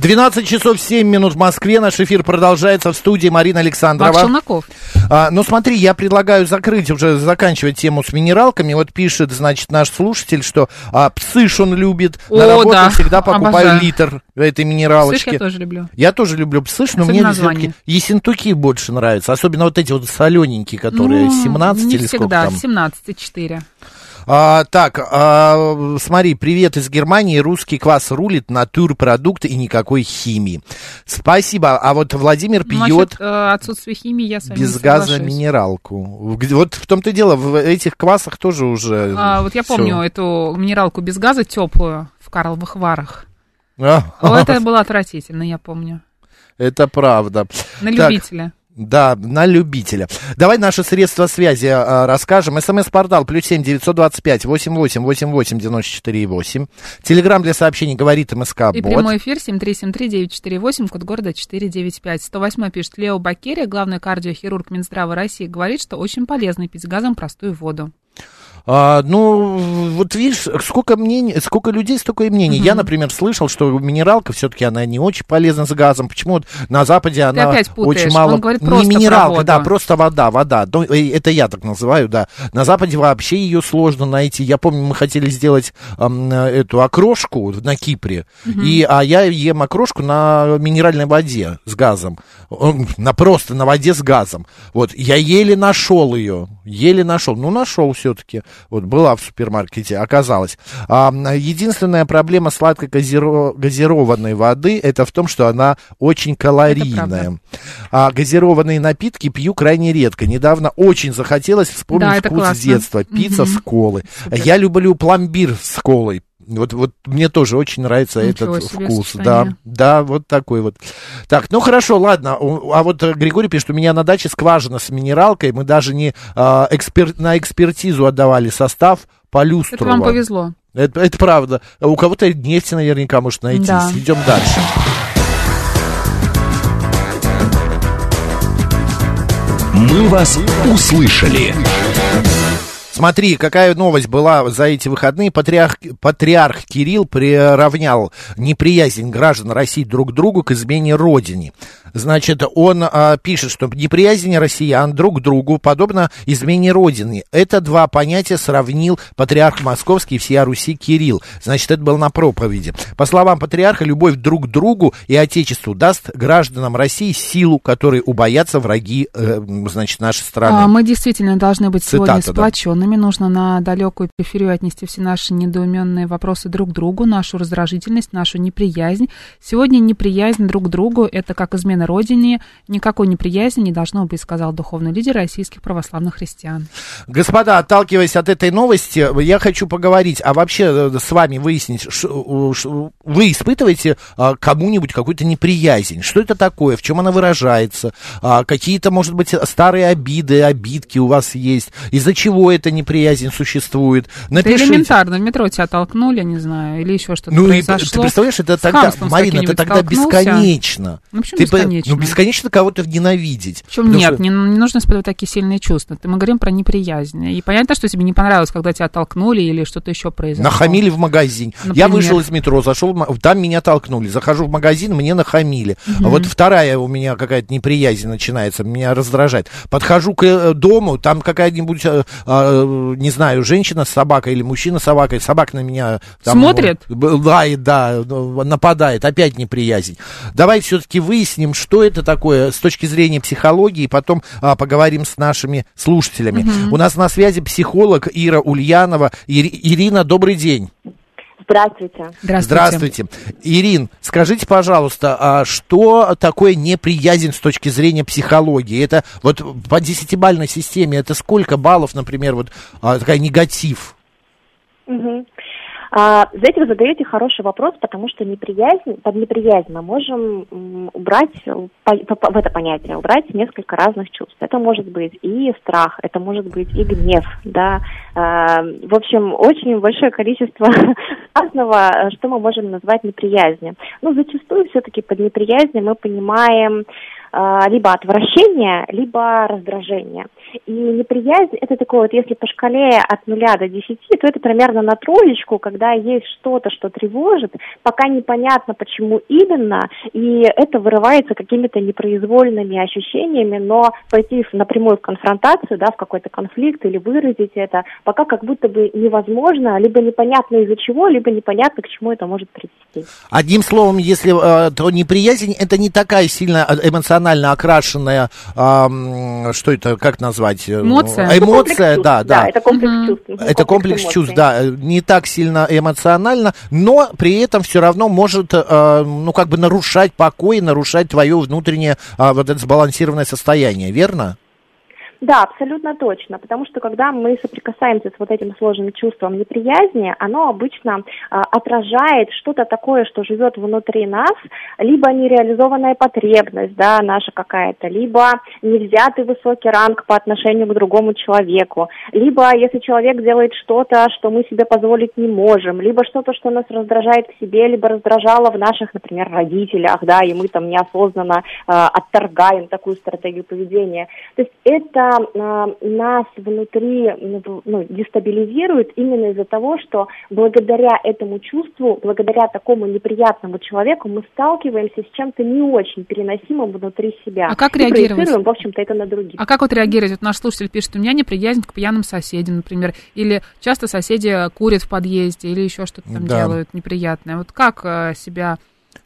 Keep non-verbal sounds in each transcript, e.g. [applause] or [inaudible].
12 часов 7 минут в Москве. Наш эфир продолжается в студии Марина Александрова. Марк Челноков. А, ну смотри, я предлагаю закрыть, уже заканчивать тему с минералками. Вот пишет, значит, наш слушатель, что а, псыш он любит. На О, работу да. всегда покупаю Обожаю. литр этой минералочки. Слышь, я тоже люблю. Я тоже люблю псыш, но Особенно мне название. ессентуки больше нравятся. Особенно вот эти вот солененькие, которые Ну, 17 не или сколько всегда, там. 17,4. А, так, а, смотри, привет из Германии. Русский квас рулит, натурпродукт и никакой химии. Спасибо. А вот Владимир пьет насчет э, отсутствия химии я с вами без газа минералку. Вот в том-то дело, в этих квасах тоже уже... А, вот я всё. помню эту минералку без газа теплую в Карловых Варах. А, О, это [laughs] было отвратительно, я помню. Это правда. На Так, любителя. Да, на любителя. Давай наши средства связи а, расскажем. СМС-портал плюс семь девятьсот двадцать пять восемь восемь восемь восемь девяносто четыре восемь. Телеграмм для сообщений говорит МСК И прямой эфир 7373948, код города 495. 108 пишет Лео Бакерия, главный кардиохирург Минздрава России, говорит, что очень полезно пить газом простую воду. А, ну, вот видишь, сколько мнений, сколько людей, столько и мнений. Я, например, слышал, что минералка все-таки она не очень полезна с газом. Почему вот на Западе она опять путаешь. очень мало. Он говорит не минералка, да, просто вода, вода. Ну, это я так называю, да. На Западе вообще ее сложно найти. Я помню, мы хотели сделать ам, эту окрошку на Кипре, и а я ем окрошку на минеральной воде с газом, на просто на воде с газом. Вот я еле нашел ее, еле нашел. Ну нашел все-таки. Вот была в супермаркете, оказалось. А, единственная проблема сладкой газиро- газированной воды это в том, что она очень калорийная. А газированные напитки пью крайне редко. Недавно очень захотелось вспомнить Да, вкус классно. детства. Пицца с колы. Я люблю пломбир с колой. Вот, вот мне тоже очень нравится Ничего этот себе вкус. Да, сочетание. да, вот такой вот. Так, ну хорошо, ладно. А вот э, Григорий пишет, у меня на даче скважина с минералкой. Мы даже не а, экспер- на экспертизу отдавали состав по люстру. Это вам повезло. Это, это правда. У кого-то нефть наверняка может найтись. Да. Идем дальше. «Мы вас услышали». Смотри, какая новость была за эти выходные. Патриарх, патриарх Кирилл приравнял неприязнь граждан России друг к другу к измене Родине. Значит, он а, пишет, что неприязнь россиян друг к другу подобно измене Родины. Это два понятия сравнил патриарх Московский и всея Руси Кирилл. Значит, это было на проповеди. По словам патриарха, любовь друг к другу и Отечеству даст гражданам России силу, которой убоятся враги, э, значит, нашей страны. А, Мы действительно должны быть сегодня Цитата, да. Сплоченными. Нужно на далекую периферию отнести все наши недоуменные вопросы друг к другу, нашу раздражительность, нашу неприязнь. Сегодня неприязнь друг к другу – это как измена Родине. Никакой неприязни не должно быть, сказал духовный лидер российских православных христиан. Господа, отталкиваясь от этой новости, я хочу поговорить, а вообще э, с вами выяснить, вы испытываете а, кому-нибудь какую-то неприязнь? Что это такое? В чем она выражается? А, Какие-то, может быть, старые обиды, обидки у вас есть? Из-за чего эта неприязнь существует? Это Напишите. элементарно. В метро тебя толкнули, не знаю, или еще что-то Ну, и произошло. ты представляешь, это С тогда, Марина, это тогда бесконечно. Ну, почему Ты по- бесконечно? Ну, бесконечно кого-то ненавидеть. Причем нет, что- не, не нужно испытывать такие сильные чувства. Мы говорим про неприязнь. И понятно, что тебе не понравилось, когда тебя толкнули или что-то еще произошло. Нахамили в магазин. Я Например? вышел из метро, зашел, там меня толкнули. Захожу в магазин, мне нахамили. А вот вторая у меня какая-то неприязнь начинается, меня раздражает. Подхожу к э, дому, там какая-нибудь, э, э, не знаю, женщина с собакой или мужчина с собакой. Собака на меня... Там, Смотрит? Лает, да, ну, нападает. Опять неприязнь. Давай все-таки выясним, что это такое с точки зрения психологии, и потом а, поговорим с нашими слушателями. У нас на связи психолог Ира Ульянова. Ири- Ирина, добрый день. Здравствуйте. Здравствуйте. Здравствуйте. Ирин, скажите, пожалуйста, а что такое неприязнь с точки зрения психологии? Это вот по десятибальной системе, это сколько баллов, например, вот а, такая негатив? Мгм. А, знаете, вы задаете хороший вопрос, потому что неприязнь, под неприязнь мы можем убрать э, по- по- в это понятие, убрать несколько разных чувств. Это может быть и страх, это может быть и гнев, да. А, в общем, очень большое количество [laughs] разного, э, что мы можем назвать неприязнью. Но зачастую все-таки под неприязнью мы понимаем либо отвращение, либо раздражение. И неприязнь это такое вот, если по шкале от нуля до десяти, то это примерно на троечку, когда есть что-то, что тревожит, пока непонятно, почему именно, и это вырывается какими-то непроизвольными ощущениями, но пойти напрямую в конфронтацию, да, в какой-то конфликт или выразить это, пока как будто бы невозможно, либо непонятно из-за чего, либо непонятно, к чему это может привести. Одним словом, если э, то неприязнь, это не такая сильно э, эмоционально окрашенная, м, что это, как назвать? Э, Эмоция? Это комплекс Эмоция, чувств, да, да. это комплекс Мгм. чувств. Это комплекс эмоций. чувств, да, э, не так сильно эмоционально, но при этом все равно может, э, ну, как бы нарушать покой, нарушать твое внутреннее а, вот это сбалансированное состояние, верно? Да, абсолютно точно, потому что когда мы соприкасаемся с вот этим сложным чувством неприязни, оно обычно а, отражает что-то такое, что живет внутри нас, либо нереализованная потребность, да, наша какая-то, либо невзятый высокий ранг по отношению к другому человеку, либо если человек делает что-то, что мы себе позволить не можем, либо что-то, что нас раздражает в себе, либо раздражало в наших, например, родителях, да, и мы там неосознанно а, отторгаем такую стратегию поведения. То есть это а, нас внутри ну, ну, дестабилизирует именно из-за того, что благодаря этому чувству, благодаря такому неприятному человеку мы сталкиваемся с чем-то не очень переносимым внутри себя. А как реагировать? в общем-то, это на других. А как вот реагировать? Вот наш слушатель пишет, у меня неприязнь к пьяным соседям, например, или часто соседи курят в подъезде, или еще что-то там Да. делают неприятное. Вот как э,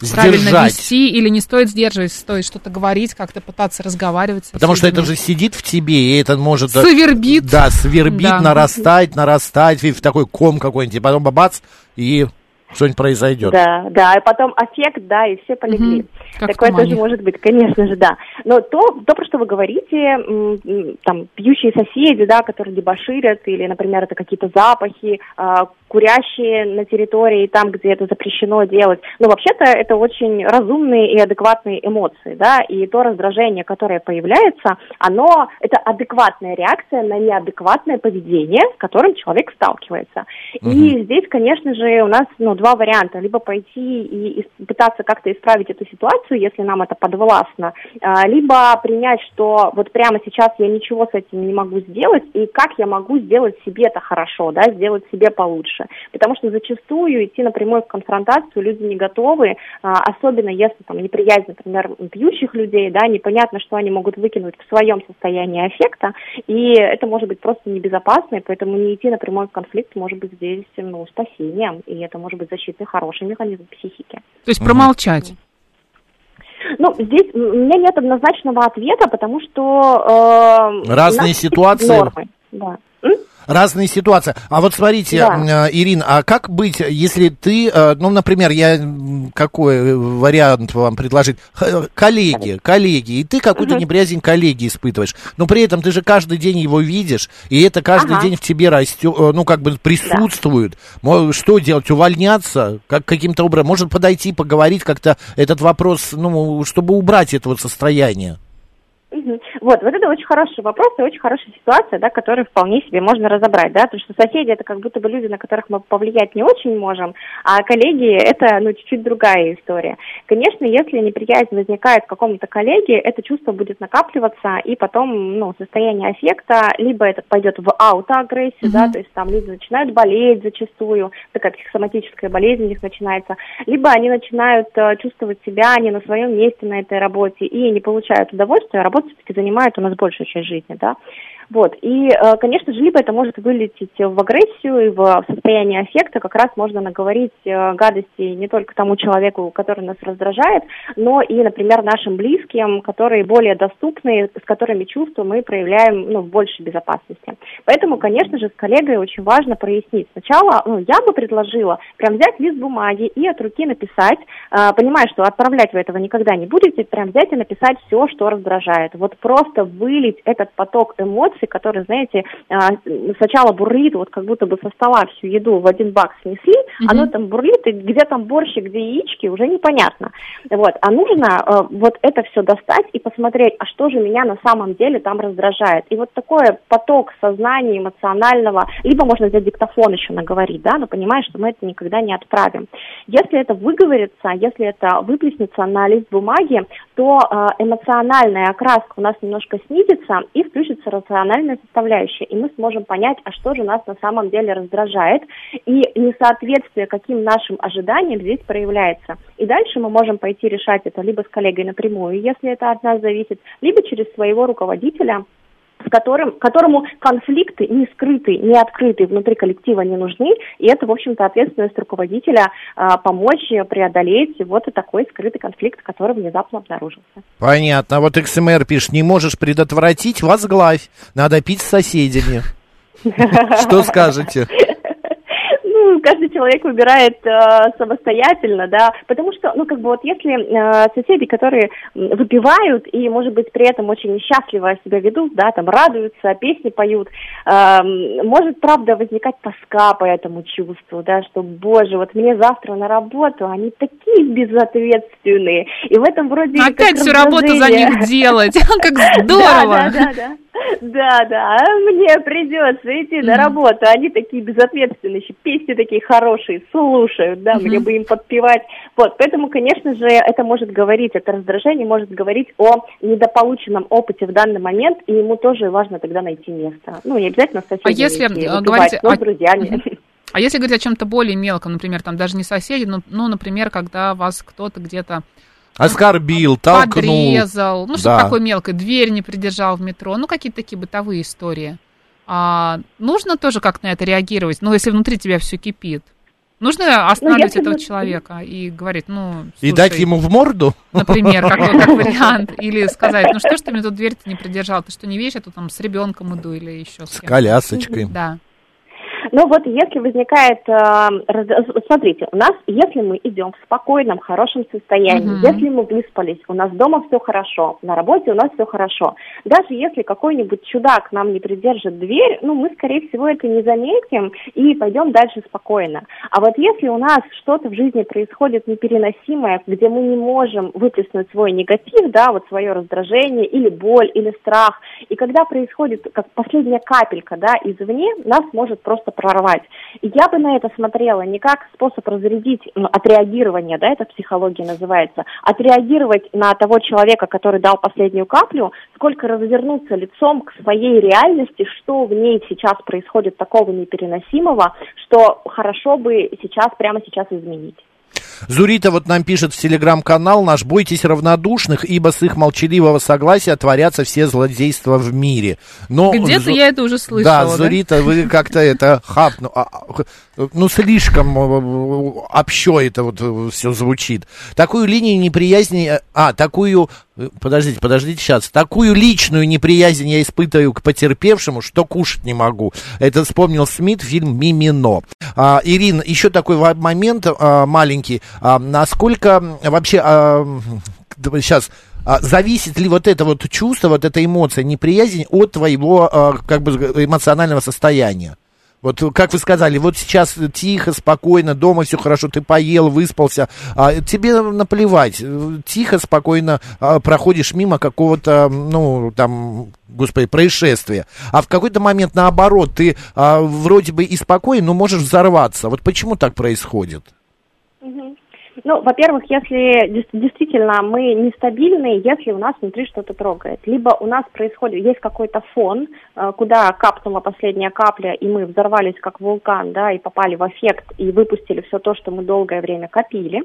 себя правильно Сдержать. вести, или не стоит сдерживать, стоит что-то говорить, как-то пытаться разговаривать Потому что это же сидит в тебе, и это может... Свербит. Да, свербит, Да. нарастать, нарастать, и в такой ком какой-нибудь, и потом бабац, и что-нибудь произойдет. Да, да, и потом аффект, да, и все полегли. Мгм. Как Такое тумане. тоже может быть, конечно же, да. Но то, то, про что вы говорите, там, пьющие соседи, да, которые дебоширят, или, например, это какие-то запахи, а, курящие на территории, там, где это запрещено делать. Ну, вообще-то, это очень разумные и адекватные эмоции, да, и то раздражение, которое появляется, оно, это адекватная реакция на неадекватное поведение, с которым человек сталкивается. И здесь, конечно же, у нас, ну, два варианта. Либо пойти и пытаться как-то исправить эту ситуацию, если нам это подвластно, а, либо принять, что вот прямо сейчас я ничего с этим не могу сделать, и как я могу сделать себе это хорошо, да, сделать себе получше. Потому что зачастую идти напрямую в конфронтацию люди не готовы, а, особенно если там неприязнь, например, пьющих людей, да, непонятно, что они могут выкинуть в своем состоянии аффекта, и это может быть просто небезопасно, и поэтому не идти напрямую в конфликт может быть здесь, ну, спасением, и это может быть защитный хороший механизм психики. То есть промолчать. Ну, здесь у меня нет однозначного ответа, потому что... э, Разные ситуации. Нормы, да. М? Разные ситуации. А вот смотрите, Да. э, Ирина, а как быть, если ты, э, ну, например, я какой вариант вам предложить? Коллеги, коллеги, и ты какую-то неприязнь коллеги испытываешь, но при этом ты же каждый день его видишь, и это каждый Ага. день в тебе растет, э, ну, как бы присутствует. Мо- Что делать? Увольняться? Как, каким-то образом? Может подойти, поговорить как-то этот вопрос, ну, чтобы убрать это вот состояние? Мгм. Вот, вот это очень хороший вопрос и очень хорошая ситуация, да, которую вполне себе можно разобрать, да, потому что соседи это как будто бы люди, на которых мы повлиять не очень можем, а коллеги это, ну, чуть-чуть другая история. Конечно, если неприязнь возникает к какому-то коллеге, это чувство будет накапливаться, и потом, ну, состояние аффекта, либо это пойдет в аутоагрессию, да, то есть там люди начинают болеть зачастую, такая психосоматическая болезнь у них начинается, либо они начинают э, чувствовать себя не на своем месте на этой работе и не получают удовольствия, а работа все-таки занимает у нас большую часть жизни, да. Вот. И, э, конечно же, либо это может вылететь в агрессию и в состояние аффекта, как раз можно наговорить э, гадости не только тому человеку, который нас раздражает, но и, например, нашим близким, которые более доступны, с которыми чувства мы проявляем ну, в большей безопасности. Поэтому, конечно же, с коллегой очень важно прояснить. Сначала ну, я бы предложила прям взять лист бумаги и от руки написать, э, понимая, что отправлять вы этого никогда не будете, прям взять и написать все, что раздражает. Вот просто вылить этот поток эмоций, который, знаете, а, сначала бурлит, вот как будто бы со стола всю еду в один бак снесли, mm-hmm. оно там бурлит, и где там борщи, где яички, уже непонятно. Вот. А нужно э, вот это все достать и посмотреть, а что же меня на самом деле там раздражает. И вот такой поток сознания эмоционального, либо можно взять диктофон еще наговорить, да, но понимаешь, что мы это никогда не отправим. Если это выговорится, если это выплеснется на лист бумаги, то э, эмоциональная окраска у нас немножко снизится и включится рациональная составляющая, и мы сможем понять, а что же нас на самом деле раздражает, и несоответствие каким нашим ожиданиям здесь проявляется. И дальше мы можем пойти решать это либо с коллегой напрямую, если это от нас зависит, либо через своего руководителя, которым, которому конфликты не скрытые, не открытые внутри коллектива не нужны, и это, в общем-то, ответственность руководителя а, помочь преодолеть вот и такой скрытый конфликт, который внезапно обнаружился. Понятно. Вот XMR пишет, не можешь предотвратить, возглавь. Надо пить с соседями. [laughs] Что скажете? Каждый человек выбирает э, самостоятельно, да, потому что, ну, как бы вот если э, соседи, которые выпивают и, может быть, при этом очень счастливо себя ведут, да, там радуются, песни поют, э, может, правда, возникать тоска по этому чувству, да, что, боже, вот мне завтра на работу, они такие безответственные, и в этом вроде... Опять всю работу за них делать, [laughs] как [laughs] здорово! Да, да, да. Да, да, мне придется идти на работу. Они такие безответственные, песни такие хорошие, слушают, да, мне бы им подпевать. Вот, поэтому, конечно же, это может говорить, это раздражение может говорить о недополученном опыте в данный момент, и ему тоже важно тогда найти место. Ну, не обязательно с соседями. А если выпивать, говорить но с друзьями. А если говорить о чем-то более мелком, например, там даже не соседи, но, ну, например, когда вас кто-то где-то Оскорбил, толкнул. Подрезал. Ну, что да. такое мелкое. Дверь не придержал в метро. Ну, какие-то такие бытовые истории. А, нужно тоже как на это реагировать, ну, если внутри тебя все кипит. Нужно ну, останавливать ну, этого человека и говорить, ну, слушай, И дать ему в морду? Например, как, как [laughs] вариант. Или сказать, ну что ж ты мне тут дверь-то не придержал? Ты что, не видишь, я тут там с ребенком иду или еще с С колясочкой. Да. Ну вот если возникает, э, смотрите, у нас, если мы идем в спокойном, хорошем состоянии, uh-huh. если мы выспались, у нас дома все хорошо, на работе у нас все хорошо, даже если какой-нибудь чудак нам не придержит дверь, ну мы, скорее всего, это не заметим и пойдем дальше спокойно. А вот если у нас что-то в жизни происходит непереносимое, где мы не можем выплеснуть свой негатив, да, вот свое раздражение или боль, или страх, и когда происходит как последняя капелька, да, извне, нас может просто прорвать. И я бы на это смотрела не как способ разрядить, ну, отреагирование, да, это психология называется, отреагировать на того человека, который дал последнюю каплю, сколько развернуться лицом к своей реальности, что в ней сейчас происходит такого непереносимого, что хорошо бы сейчас, прямо сейчас изменить. Зурита вот нам пишет в телеграм-канал наш «Бойтесь равнодушных, ибо с их молчаливого согласия творятся все злодейства в мире». Но, Где-то Зу... я это уже слышала. Да, да? Зурита, вы как-то это хап, ну, а, ну слишком э, общо это вот э, все звучит. Такую линию неприязни, э, а, такую Подождите, подождите сейчас. Такую личную неприязнь я испытываю к потерпевшему, что кушать не могу. Это вспомнил Смит, фильм «Мимино». А, Ирина, еще такой момент а, маленький. А, насколько вообще... А, сейчас... А, зависит ли вот это вот чувство, вот эта эмоция, неприязнь от твоего а, как бы эмоционального состояния? Вот как вы сказали, вот сейчас тихо, спокойно, дома все хорошо, ты поел, выспался, а тебе наплевать, тихо, спокойно а, проходишь мимо какого-то, ну, там, господи, происшествия. А в какой-то момент, наоборот, ты а, вроде бы и спокоен, но можешь взорваться. Вот почему так происходит? Ну, во-первых, если действительно мы нестабильны, если у нас внутри что-то трогает, либо у нас происходит, есть какой-то фон, э, куда капнула последняя капля, и мы взорвались как вулкан, да, и попали в эффект, и выпустили все то, что мы долгое время копили,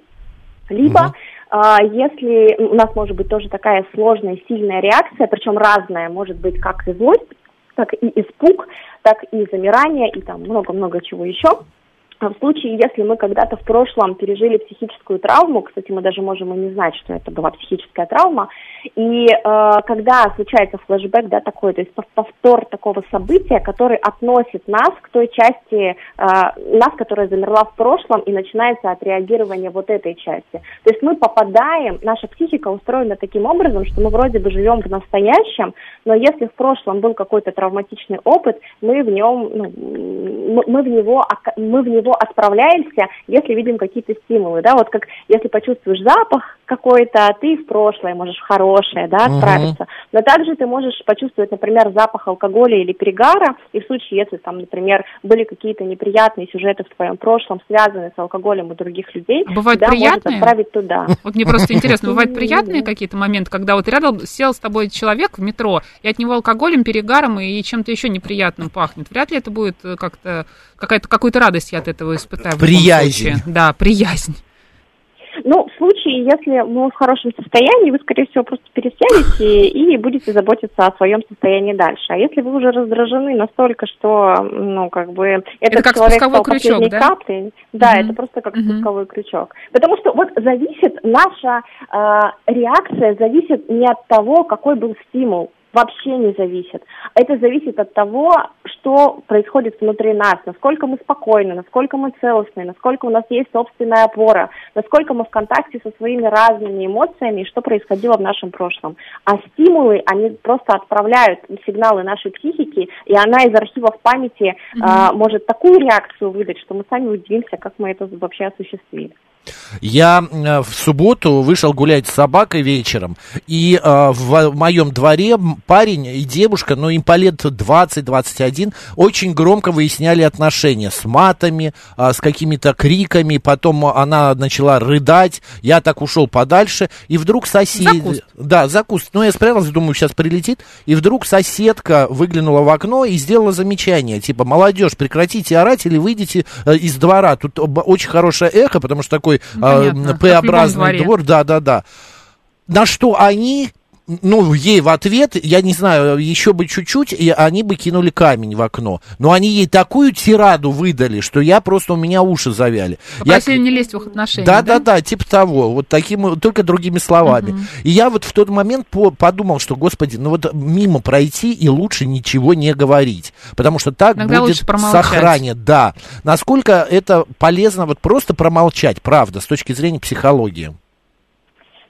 либо угу. Если у нас может быть тоже такая сложная, сильная реакция, причем разная, может быть как и злость, так и испуг, так и замирание, и там много-много чего еще. В случае, если мы когда-то в прошлом пережили психическую травму, кстати, мы даже можем и не знать, что это была психическая травма, и э, когда случается флешбэк, да, такой, то есть повтор такого события, который относит нас к той части э, нас, которая замерла в прошлом, и начинается отреагирование вот этой части. То есть мы попадаем, наша психика устроена таким образом, что мы вроде бы живем в настоящем, но если в прошлом был какой-то травматичный опыт, мы в нем, ну, мы в него, мы в него отправляемся, если видим какие-то стимулы, да, вот как если почувствуешь запах какой-то, ты в прошлое можешь в хорошее, да, отправиться. Угу. Но также ты можешь почувствовать, например, запах алкоголя или перегара, и в случае, если там, например, были какие-то неприятные сюжеты в твоем прошлом, связанные с алкоголем у других людей, а бывают да, приятные? может отправить туда. Вот мне просто интересно, бывают [laughs] приятные какие-то моменты, когда вот рядом сел с тобой человек в метро, и от него алкоголем, перегаром и чем-то еще неприятным пахнет. Вряд ли это будет э, как-то какая-то какую-то радость я от этого испытаю. Приязнь. Да, приязнь. Ну, в случае, если мы в хорошем состоянии, вы, скорее всего, просто пересядете и будете заботиться о своем состоянии дальше. А если вы уже раздражены настолько, что, ну, как бы, этот это как человек спусковой крючок, да? каплей, да, Мгм. это просто как Мгм. спусковой крючок. Потому что вот зависит наша э, реакция, зависит не от того, какой был стимул, вообще не зависит. Это зависит от того, что происходит внутри нас, насколько мы спокойны, насколько мы целостны, насколько у нас есть собственная опора, насколько мы в контакте со своими разными эмоциями и что происходило в нашем прошлом. А стимулы, они просто отправляют сигналы нашей психики, и она из архивов памяти а, может такую реакцию выдать, что мы сами удивимся, как мы это вообще осуществили. Я э, в субботу вышел гулять с собакой вечером, и э, в моем дворе парень и девушка, ну им по лет 20-21, очень громко выясняли отношения с матами, а, с какими-то криками, потом она начала рыдать, я так ушел подальше, и вдруг сосед... За куст. Да, за куст. Ну, я спрятался, думаю, сейчас прилетит, и вдруг соседка выглянула в окно и сделала замечание, типа, молодежь, прекратите орать или выйдите э, из двора. Тут очень хорошее эхо, потому что такой Ну, понятно, э, как в любом П-образный дворе. двор, да-да-да. На что они, ну, ей в ответ, я не знаю, еще бы чуть-чуть, и они бы кинули камень в окно. Но они ей такую тираду выдали, что я просто, у меня уши завяли. Я- Попросили не лезть в их отношения, да, да, да, типа того, вот таким, только другими словами. И я вот в тот момент по- подумал, что, господи, ну вот мимо пройти и лучше ничего не говорить, потому что так Иногда будет сохранит, да. Насколько это полезно вот просто промолчать, правда, с точки зрения психологии.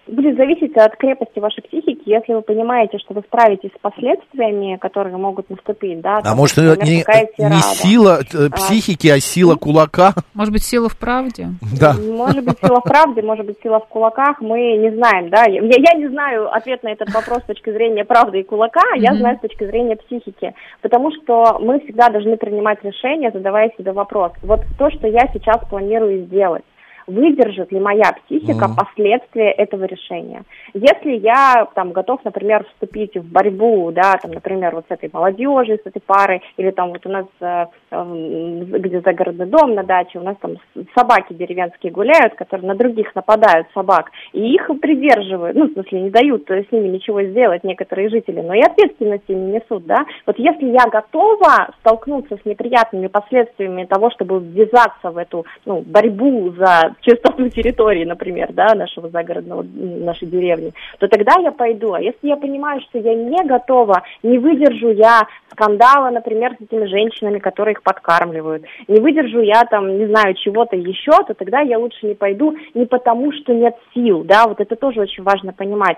Будет зависеть от крепости вашей психики. Если вы понимаете, что вы справитесь с последствиями, которые могут наступить, да, А там, может, например, не, какая не сила э, психики, а сила кулака? Может быть, сила в правде? Да. Может быть, сила в правде, может быть, сила в кулаках, мы не знаем, да. Я, я не знаю ответ на этот вопрос с точки зрения правды и кулака, а я знаю с точки зрения психики. Потому что мы всегда должны принимать решения, задавая себе вопрос. Вот то, что я сейчас планирую сделать, выдержит ли моя психика Мгм. последствия этого решения. Если я там готов, например, вступить в борьбу, да, там, например, вот с этой молодежью, с этой парой, или там вот у нас э, эм, где загородный дом на даче, у нас там собаки деревенские гуляют, которые на других нападают собак, и их придерживают, ну, в смысле, не дают э, с ними ничего сделать некоторые жители, но и ответственности не несут, да. Вот если я готова столкнуться с неприятными последствиями того, чтобы ввязаться в эту, ну, борьбу за чистоту территории, например, да, нашего загородного, нашей деревни, то тогда я пойду. А если я понимаю, что я не готова, не выдержу я скандала, например, с этими женщинами, которые их подкармливают, не выдержу я там, не знаю, чего-то еще, то тогда я лучше не пойду не потому, что нет сил, да, вот это тоже очень важно понимать.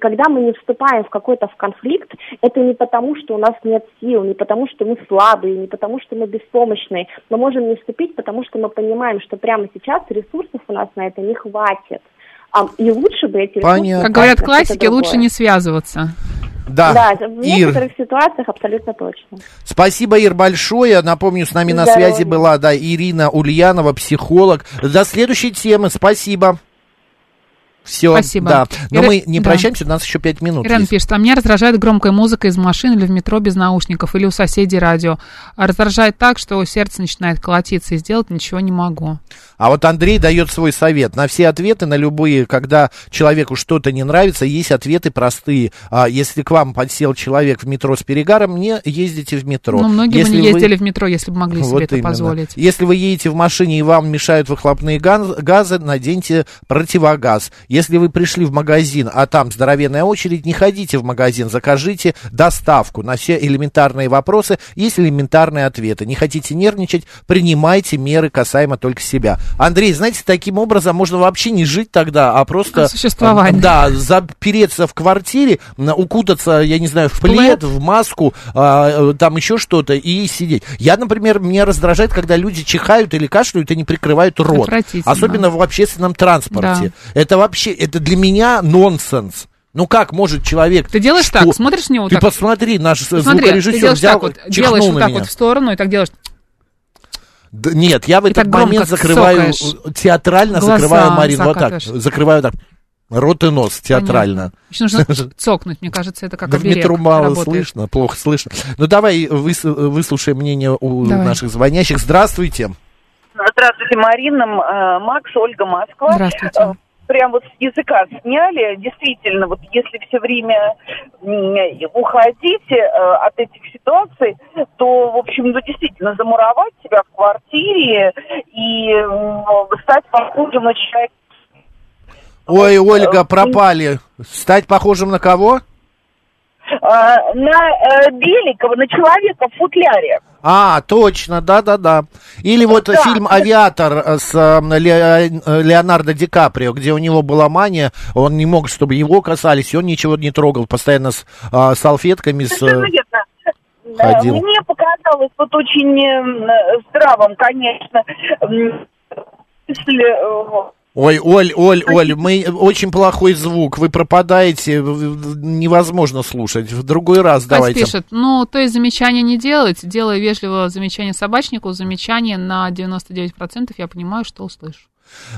Когда мы не вступаем в какой-то в конфликт, это не потому, что у нас нет сил, не потому, что мы слабые, не потому, что мы беспомощные. Мы можем не вступить, потому что мы понимаем, что прямо сейчас ресурсов у нас на это не хватит. А, и лучше бы эти ресурсы... Понятно. Как говорят на классики, лучше не связываться. Да, Да, в Ир, некоторых ситуациях абсолютно точно. Спасибо, Ир, большое. Напомню, с нами на Здоровья. связи была да, Ирина Ульянова, психолог. До следующей темы. Спасибо. Все, Спасибо. да. Но Ира- мы не да. прощаемся, у нас еще пять минут Ирина есть. пишет, а меня раздражает громкая музыка из машины или в метро без наушников, или у соседей радио. А раздражает так, что сердце начинает колотиться, и сделать ничего не могу. А вот Андрей дает свой совет. На все ответы, на любые, когда человеку что-то не нравится, есть ответы простые. А если к вам подсел человек в метро с перегаром, не ездите в метро. Ну, многие Если бы не вы- ездили в метро, если бы могли себе Вот это именно. позволить. Если вы едете в машине и вам мешают выхлопные газ- газы, наденьте противогаз. Если вы пришли в магазин, а там здоровенная очередь, не ходите в магазин, закажите доставку. На все элементарные вопросы есть элементарные ответы. Не хотите нервничать, принимайте меры касаемо только себя. Андрей, знаете, таким образом можно вообще не жить тогда, а просто... Существовать. Да, запереться в квартире, укутаться, я не знаю, в плед, в маску, а, э, там еще что-то и сидеть. Я, например, меня раздражает, когда люди чихают или кашляют и не прикрывают рот. Особенно в общественном транспорте. Это вообще, это для меня нонсенс. Ну как может человек... Ты делаешь что- так, смотришь на него Ты так. посмотри, наш Смотри, ты звукорежиссер делаешь взял, так вот, чихнул делаешь на вот так меня. вот в сторону и так делаешь. Да нет, я в И этот момент закрываю, цокаешь. э, театрально Глаза закрываю, Марин, вот так, закрываю так, рот и нос, театрально. Еще нужно [laughs] цокнуть, мне кажется, это как да в метро мало работает. слышно, плохо слышно. Ну давай выс- выслушаем мнение у Давай. наших звонящих. Здравствуйте. Здравствуйте, Марина, э, Макс, Ольга, Москва. Здравствуйте. Э, Прям вот с языка сняли. Действительно, вот если все время уходить э, от этих ситуаций, то, в общем, ну, действительно, замуровать себя в квартире и стать похожим на человека. Ой, Ольга, пропали. Стать похожим на кого? э, на э, Беликова, на человека в футляре. А, точно, да-да-да. Или вот Да. фильм «Авиатор» э, с э, Ле- э, Леонардо Ди Каприо, где у него была мания, он не мог, чтобы его касались, и он ничего не трогал, постоянно с а, салфетками, с... Э, верно. ходил. Э, Мне показалось вот очень э, здравым, конечно, если э, Ой, Оль, Оль, Оль, мы очень плохой звук, вы пропадаете, невозможно слушать. В другой раз Кать давайте. пишет, ну, то есть замечания не делать, делая вежливо замечание собачнику, замечание на 99% я понимаю, что услышу.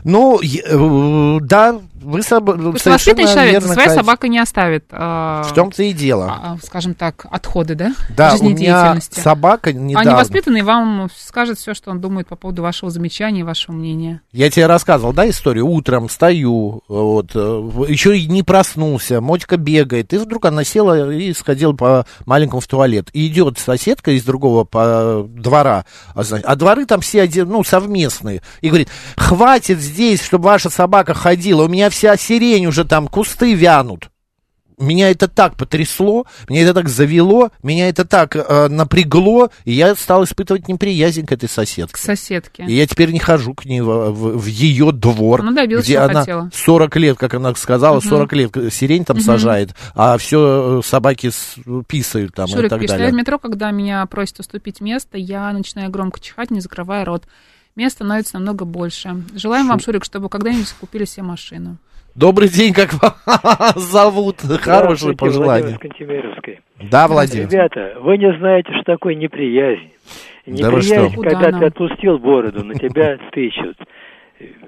Ну, э, да, вы соб... Воспитанный человек верно, за своей Кать. собакой не оставит, а, В том-то и дело. а, скажем так, отходы, да, Да, у меня жизнедеятельности. собака А недавно... невоспитанный вам скажет все, что он думает по поводу вашего замечания вашего мнения. Я тебе рассказывал, да, историю? Утром встаю, вот, еще и не проснулся, Мотька бегает, и вдруг она села и сходила по маленькому в туалет. И идет соседка из другого по двора, а, значит, а дворы там все один, ну, совместные. И говорит, хватит здесь, чтобы ваша собака ходила, у меня вся сирень уже там, кусты вянут. Меня это так потрясло, меня это так завело, меня это так э, напрягло, и я стал испытывать неприязнь к этой соседке. К соседке. И я теперь не хожу к ней в, в- в ее двор, Она добилась, где она хотела. 40 лет, как она сказала, Мгм. 40 лет сирень там Мгм. сажает, а все собаки с- писают там и Шурик так пишет, я далее. в метро, когда меня просят уступить место, я начинаю громко чихать, не закрывая рот. Мест становится намного больше. Желаем вам, Шурик, чтобы когда-нибудь купили себе машину. Добрый день, как вас зовут? Хорошее пожелание. Владимир Кантемировской. Да, Владимир. Ребята, вы не знаете, что такое неприязнь. Да Неприязнь, что? когда Куда ты отпустил бороду, на тебя [laughs] тычут.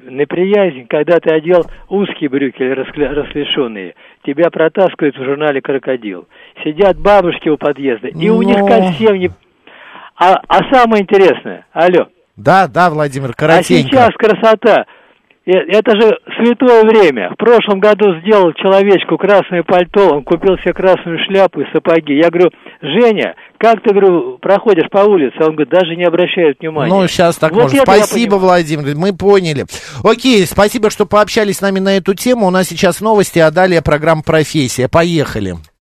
Неприязнь, когда ты одел узкие брюки или расклешенные, тебя протаскивают в журнале «Крокодил». Сидят бабушки у подъезда, и у них Но. совсем не... А, а самое интересное, алло, Да, да, Владимир, а коротенько. сейчас красота. Э, Это же святое время. В прошлом году сделал человечку красное пальто, он купил себе красную шляпу и сапоги. Я говорю, Женя, как ты, говорю, проходишь по улице? Он говорит, даже не обращает внимания. Ну, сейчас так Вот можно. Спасибо. Владимир, мы поняли. Окей, спасибо, что пообщались с нами на эту тему. У нас сейчас новости, а далее программа «Профессия». Поехали.